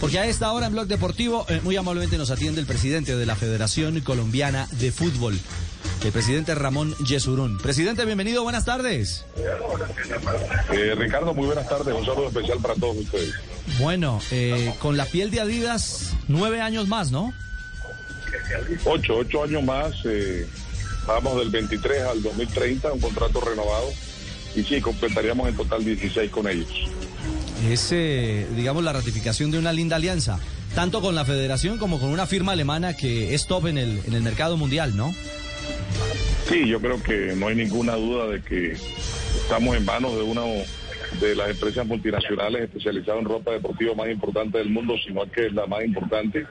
Porque a esta hora en Blog Deportivo eh, muy amablemente nos atiende el presidente de la Federación Colombiana de Fútbol, el presidente Ramón Yesurún. Presidente, bienvenido, buenas tardes. Eh, Ricardo, muy buenas tardes, un saludo especial para todos ustedes. Bueno, eh, con la piel de Adidas, nueve años más, ¿no? Ocho, ocho años más, vamos del 23 al 2030, un contrato renovado, y sí, completaríamos en total 16 con ellos es, eh, digamos, la ratificación de una linda alianza, tanto con la federación como con una firma alemana que es top en el, en el mercado mundial, ¿no? Sí, yo creo que no hay ninguna duda de que estamos en manos de una de las empresas multinacionales especializadas en ropa deportiva más importante del mundo, sino que es la más importante.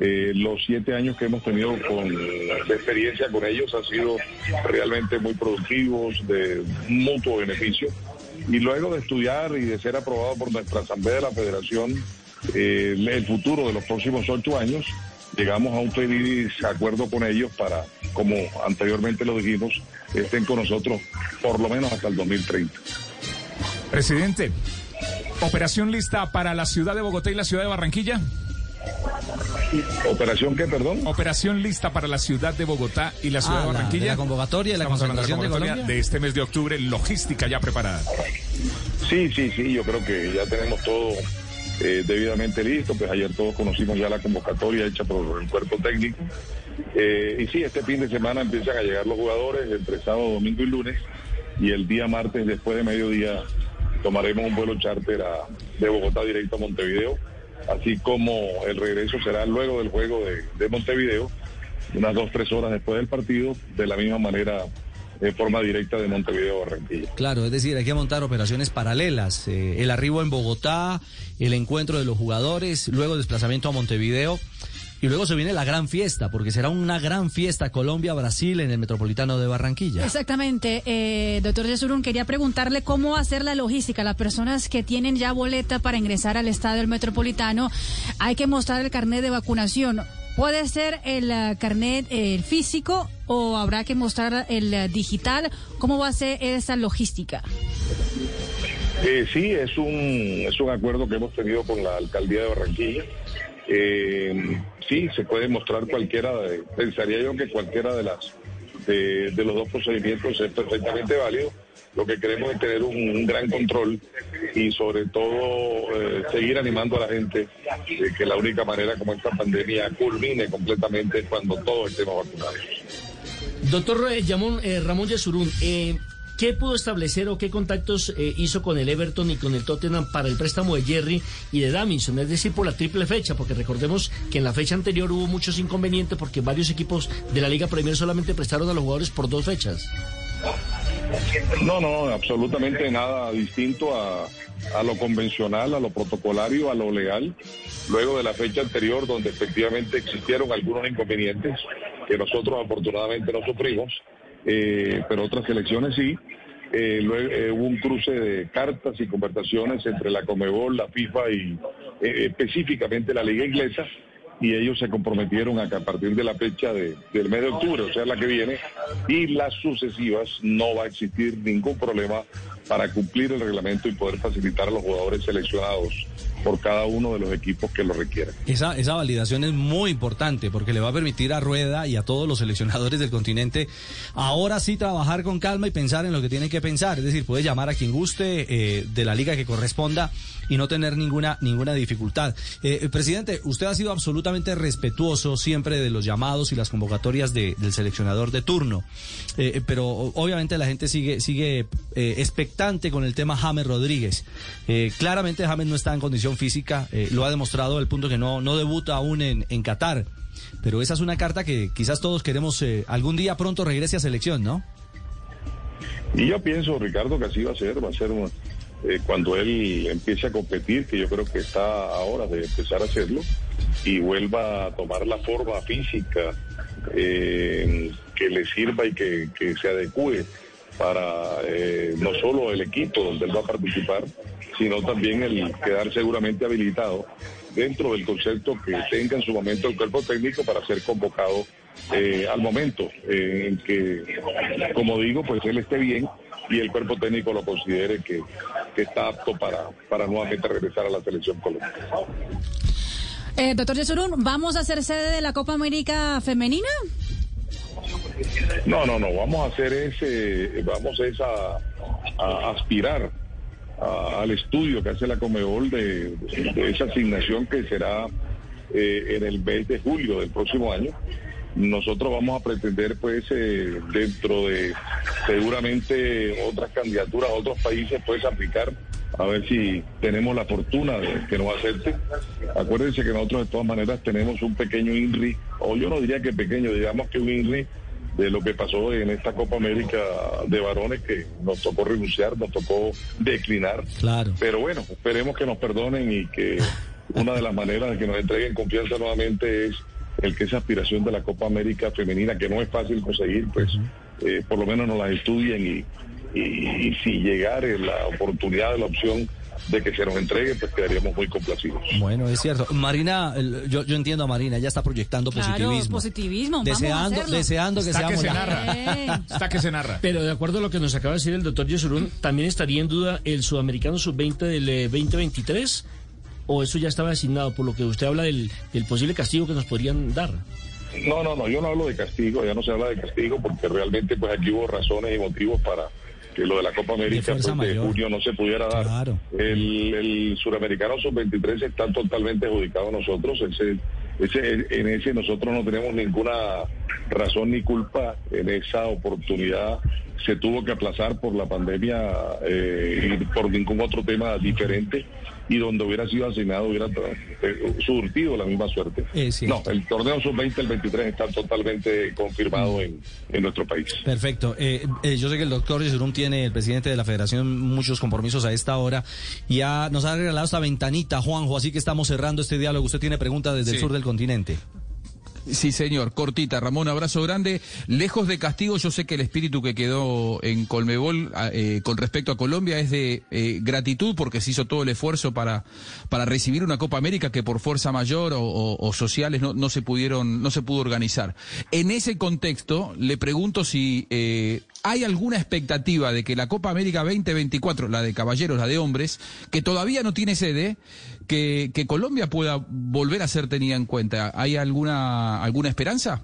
Eh, los siete años que hemos tenido con, de experiencia con ellos han sido realmente muy productivos, de mutuo beneficio y luego de estudiar y de ser aprobado por nuestra Asamblea de la Federación eh, el futuro de los próximos ocho años, llegamos a un feliz acuerdo con ellos para, como anteriormente lo dijimos, estén con nosotros por lo menos hasta el 2030. Presidente, ¿operación lista para la ciudad de Bogotá y la ciudad de Barranquilla? ¿Operación qué, perdón? Operación lista para la ciudad de Bogotá y la ciudad de Barranquilla. La, convocatoria, la concentración de, Colombia. de este mes de octubre, logística ya preparada. Sí, sí, sí, yo creo que ya tenemos todo eh, debidamente listo, pues ayer todos conocimos ya la convocatoria hecha por el cuerpo técnico. Eh, y sí, este fin de semana empiezan a llegar los jugadores entre sábado, domingo y lunes, y el día martes, después de mediodía, tomaremos un vuelo charter de Bogotá directo a Montevideo así como el regreso será luego del juego de, Montevideo, unas dos, tres horas después del partido, de la misma manera de forma directa de Montevideo a Barranquilla. Claro, es decir, hay que montar operaciones paralelas. Eh, el arribo en Bogotá, el encuentro de los jugadores, luego desplazamiento a Montevideo. Y luego se viene la gran fiesta, porque será una gran fiesta Colombia-Brasil en el Metropolitano de Barranquilla. Exactamente. Eh, doctor Yesurún, quería preguntarle cómo hacer la logística. Las personas que tienen ya boleta para ingresar al estadio del Metropolitano, hay que mostrar el carnet de vacunación. ¿Puede ser el uh, carnet el físico o habrá que mostrar el uh, digital? ¿Cómo va a ser esa logística? Eh, sí, es un, es un acuerdo que hemos tenido con la alcaldía de Barranquilla. Eh, sí, se puede mostrar cualquiera, de, pensaría yo que cualquiera de las de, los dos procedimientos es perfectamente válido. Lo que queremos es tener un, gran control y sobre todo eh, seguir animando a la gente de que la única manera como esta pandemia culmine completamente es cuando todos estemos vacunados. Doctor eh, eh, Ramón Yesurún, eh, ¿Qué pudo establecer o qué contactos eh, hizo con el Everton y con el Tottenham para el préstamo de Jerry y de Daminson? Es decir, por la triple fecha, porque recordemos que en la fecha anterior hubo muchos inconvenientes porque varios equipos de la Liga Premier solamente prestaron a los jugadores por dos fechas. No, no, absolutamente nada distinto a lo convencional, a lo protocolario, a lo legal. Luego de la fecha anterior, donde efectivamente existieron algunos inconvenientes que nosotros afortunadamente no sufrimos, eh, pero otras elecciones sí. Eh, luego, eh, hubo un cruce de cartas y conversaciones entre la Comebol, la FIFA y específicamente la Liga Inglesa y ellos se comprometieron a que a partir de la fecha de, del mes de octubre, o sea, la que viene, y las sucesivas, no va a existir ningún problema para cumplir el reglamento y poder facilitar a los jugadores seleccionados por cada uno de los equipos que lo requieran. Esa, esa validación es muy importante porque le va a permitir a Rueda y a todos los seleccionadores del continente ahora sí trabajar con calma y pensar en lo que tienen que pensar. Es decir, puede llamar a quien guste eh, de la liga que corresponda y no tener ninguna, ninguna dificultad. Eh, presidente, usted ha sido absolutamente respetuoso siempre de los llamados y las convocatorias del seleccionador de turno, eh, pero obviamente la gente sigue, sigue expectante con el tema James Rodríguez. claramente James no está en condición física, eh, lo ha demostrado el punto que no, no debuta aún en, en Qatar. Pero esa es una carta que quizás todos queremos eh, algún día pronto regrese a selección, ¿no? Y yo pienso, Ricardo, que así va a ser, va a ser eh, cuando él empiece a competir, que yo creo que está ahora de empezar a hacerlo, y vuelva a tomar la forma física que le sirva y que, que se adecue para no solo el equipo donde él va a participar, sino también el quedar seguramente habilitado dentro del concepto que tenga en su momento el cuerpo técnico para ser convocado eh, al momento eh, en que, como digo, pues él esté bien y el cuerpo técnico lo considere que, está apto para, para nuevamente regresar a la selección colombiana. Eh, doctor Yesurún, ¿vamos a ser sede de la Copa América Femenina? No, no, no, vamos a hacer ese, vamos a, a aspirar al estudio que hace la Comebol de, esa asignación que será eh, en el mes de julio del próximo año. Nosotros vamos a pretender, pues, eh, dentro de seguramente otras candidaturas a otros países, pues, aplicar a ver si tenemos la fortuna de que nos acepte. Acuérdense que nosotros de todas maneras tenemos un pequeño INRI, o yo no diría que pequeño, digamos que un INRI de lo que pasó en esta Copa América de varones que nos tocó renunciar, nos tocó declinar. Claro. Pero bueno, esperemos que nos perdonen y que una de las maneras de que nos entreguen confianza nuevamente es el que esa aspiración de la Copa América femenina, que no es fácil conseguir, pues eh, por lo menos nos la estudien y, y, si llegare la oportunidad, la opción de que se nos entregue, pues quedaríamos muy complacidos. Bueno, es cierto. Marina, yo, yo entiendo a Marina, ella está proyectando positivismo. positivismo. Deseando, deseando que está seamos que se narra. Está que se narra. Pero de acuerdo a lo que nos acaba de decir el doctor Yesurún, ¿también estaría en duda el sudamericano sub-20 del 2023? ¿O eso ya estaba asignado por lo que usted habla del, del posible castigo que nos podrían dar? No, no, no, yo no hablo de castigo, ya no se habla de castigo porque realmente pues aquí hubo razones y motivos para que lo de la Copa América De junio no se pudiera dar. Claro. El, el suramericano sub-23 está totalmente adjudicado a nosotros. Ese, ese, en ese nosotros no tenemos ninguna razón ni culpa. En esa oportunidad se tuvo que aplazar por la pandemia eh, y por ningún otro tema diferente. Y donde hubiera sido asignado hubiera eh, surtido la misma suerte. Es cierto. no, el torneo sub-20, el 23 está totalmente confirmado en, en nuestro país. Perfecto. Eh, eh, yo sé que el doctor Yesurum tiene, el presidente de la federación, muchos compromisos a esta hora. Y ya nos ha regalado esta ventanita, Juanjo, así que estamos cerrando este diálogo. Usted tiene preguntas desde el sur del continente. Sí, señor. Cortita, Ramón, abrazo grande. Lejos de castigo, yo sé que el espíritu que quedó en Colmebol a- eh, con respecto a Colombia es de eh, gratitud porque se hizo todo el esfuerzo para, para recibir una Copa América que por fuerza mayor o, sociales no, no se pudieron, no se pudo organizar. En ese contexto, le pregunto si eh, hay alguna expectativa de que la Copa América 2024, la de caballeros, la de hombres, que todavía no tiene sede, que Colombia pueda volver a ser tenida en cuenta. ¿Hay alguna, alguna esperanza?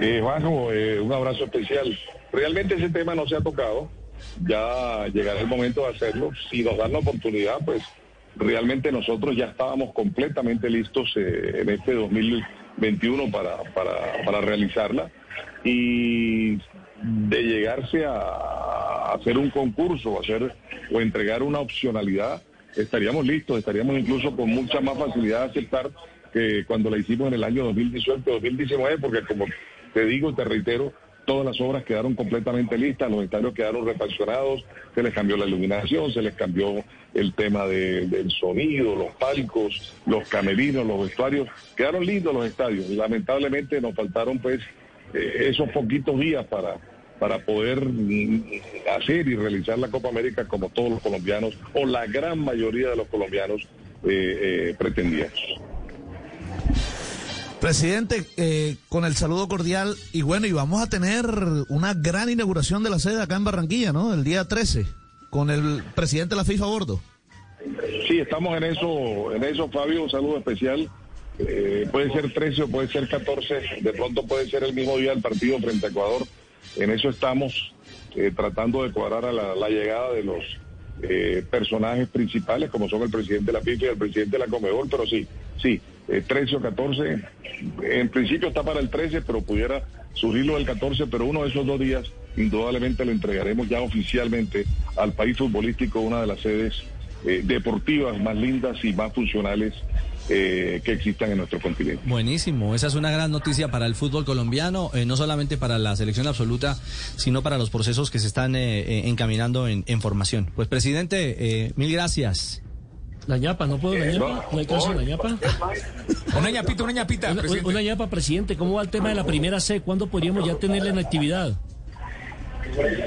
Eh, Juanjo, eh, un abrazo especial. Realmente ese tema no se ha tocado. Ya llegará el momento de hacerlo. Si nos dan la oportunidad, pues realmente nosotros ya estábamos completamente listos eh, en este 2021 para, para, para realizarla. Y de llegarse a, hacer un concurso hacer o entregar una opcionalidad, estaríamos listos, estaríamos incluso con mucha más facilidad de aceptar que cuando la hicimos en el año 2018-2019, porque como te digo, te reitero, todas las obras quedaron completamente listas, los estadios quedaron refaccionados, se les cambió la iluminación, se les cambió el tema de- del sonido, los palcos, los camerinos, los vestuarios, quedaron lindos los estadios. Lamentablemente nos faltaron pues eh, esos poquitos días para para poder mm, hacer y realizar la Copa América como todos los colombianos o la gran mayoría de los colombianos eh, eh, pretendíamos. Presidente, eh, con el saludo cordial y bueno, y vamos a tener una gran inauguración de la sede acá en Barranquilla, ¿no? El día 13, con el presidente de la FIFA a bordo. Sí, estamos en eso, en eso, Fabio, un saludo especial. Eh, puede ser 13 o puede ser 14, de pronto puede ser el mismo día del partido frente a Ecuador. En eso estamos eh, tratando de cuadrar a la, llegada de los eh, personajes principales, como son el presidente de la FIFA y el presidente de la Comebol, pero sí, sí, eh, 13 o 14, en principio está para el 13, pero pudiera surgirlo del 14, pero uno de esos dos días indudablemente le entregaremos ya oficialmente al país futbolístico una de las sedes eh, deportivas más lindas y más funcionales eh, que existan en nuestro continente. Buenísimo, esa es una gran noticia para el fútbol colombiano, eh, no solamente para la selección absoluta, sino para los procesos que se están encaminando en, en formación. Pues presidente, mil gracias. La ñapa, ¿no puedo la ñapa? ¿No hay caso de la ñapa? Una ñapita, una ñapita, Una, presidente. una ñapa, presidente. ¿Cómo va el tema de la primera C? ¿Cuándo podríamos ya tenerla en actividad?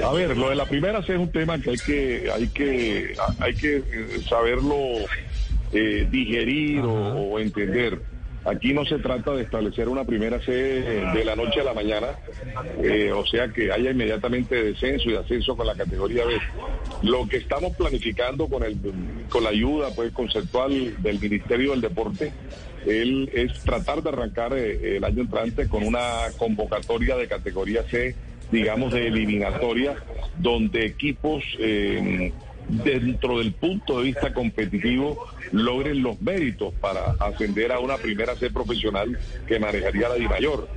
A ver, lo de la primera C es un tema que hay que hay que hay que eh, saberlo eh, digerir o, o entender. Aquí no se trata de establecer una primera sede de la noche a la mañana, eh, o sea que haya inmediatamente descenso y ascenso con la categoría B. Lo que estamos planificando con, el, con la ayuda pues, conceptual del Ministerio del Deporte él, es tratar de arrancar eh, el año entrante con una convocatoria de categoría C, digamos de eliminatoria, donde equipos... Eh, dentro del punto de vista competitivo logren los méritos para ascender a una primera C profesional que manejaría la DIMAYOR.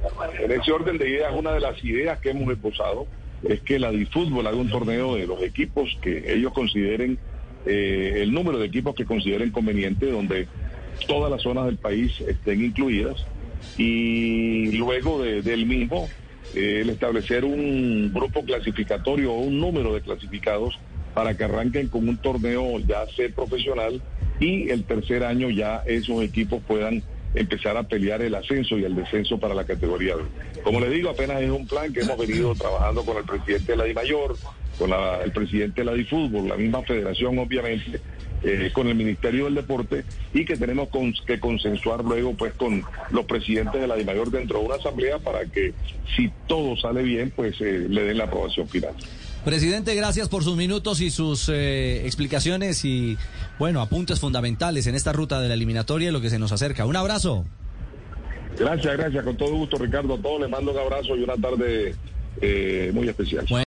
En ese orden de ideas, una de las ideas que hemos esposado es que la DiFútbol haga un torneo de los equipos que ellos consideren, eh, el número de equipos que consideren conveniente, donde todas las zonas del país estén incluidas y luego del mismo eh, el establecer un grupo clasificatorio o un número de clasificados para que arranquen con un torneo ya ser profesional y el tercer año ya esos equipos puedan empezar a pelear el ascenso y el descenso para la categoría. Como le digo, apenas es un plan que hemos venido trabajando con el presidente de la DIMAYOR, con el presidente de la DIFútbol, la misma federación obviamente, eh, con el Ministerio del Deporte y que tenemos que consensuar luego pues con los presidentes de la DIMAYOR dentro de una asamblea para que si todo sale bien pues eh, le den la aprobación final. Presidente, gracias por sus minutos y sus eh, explicaciones y, bueno, apuntes fundamentales en esta ruta de la eliminatoria y lo que se nos acerca. Un abrazo. Gracias, gracias. Con todo gusto, Ricardo. A todos les mando un abrazo y una tarde eh, muy especial.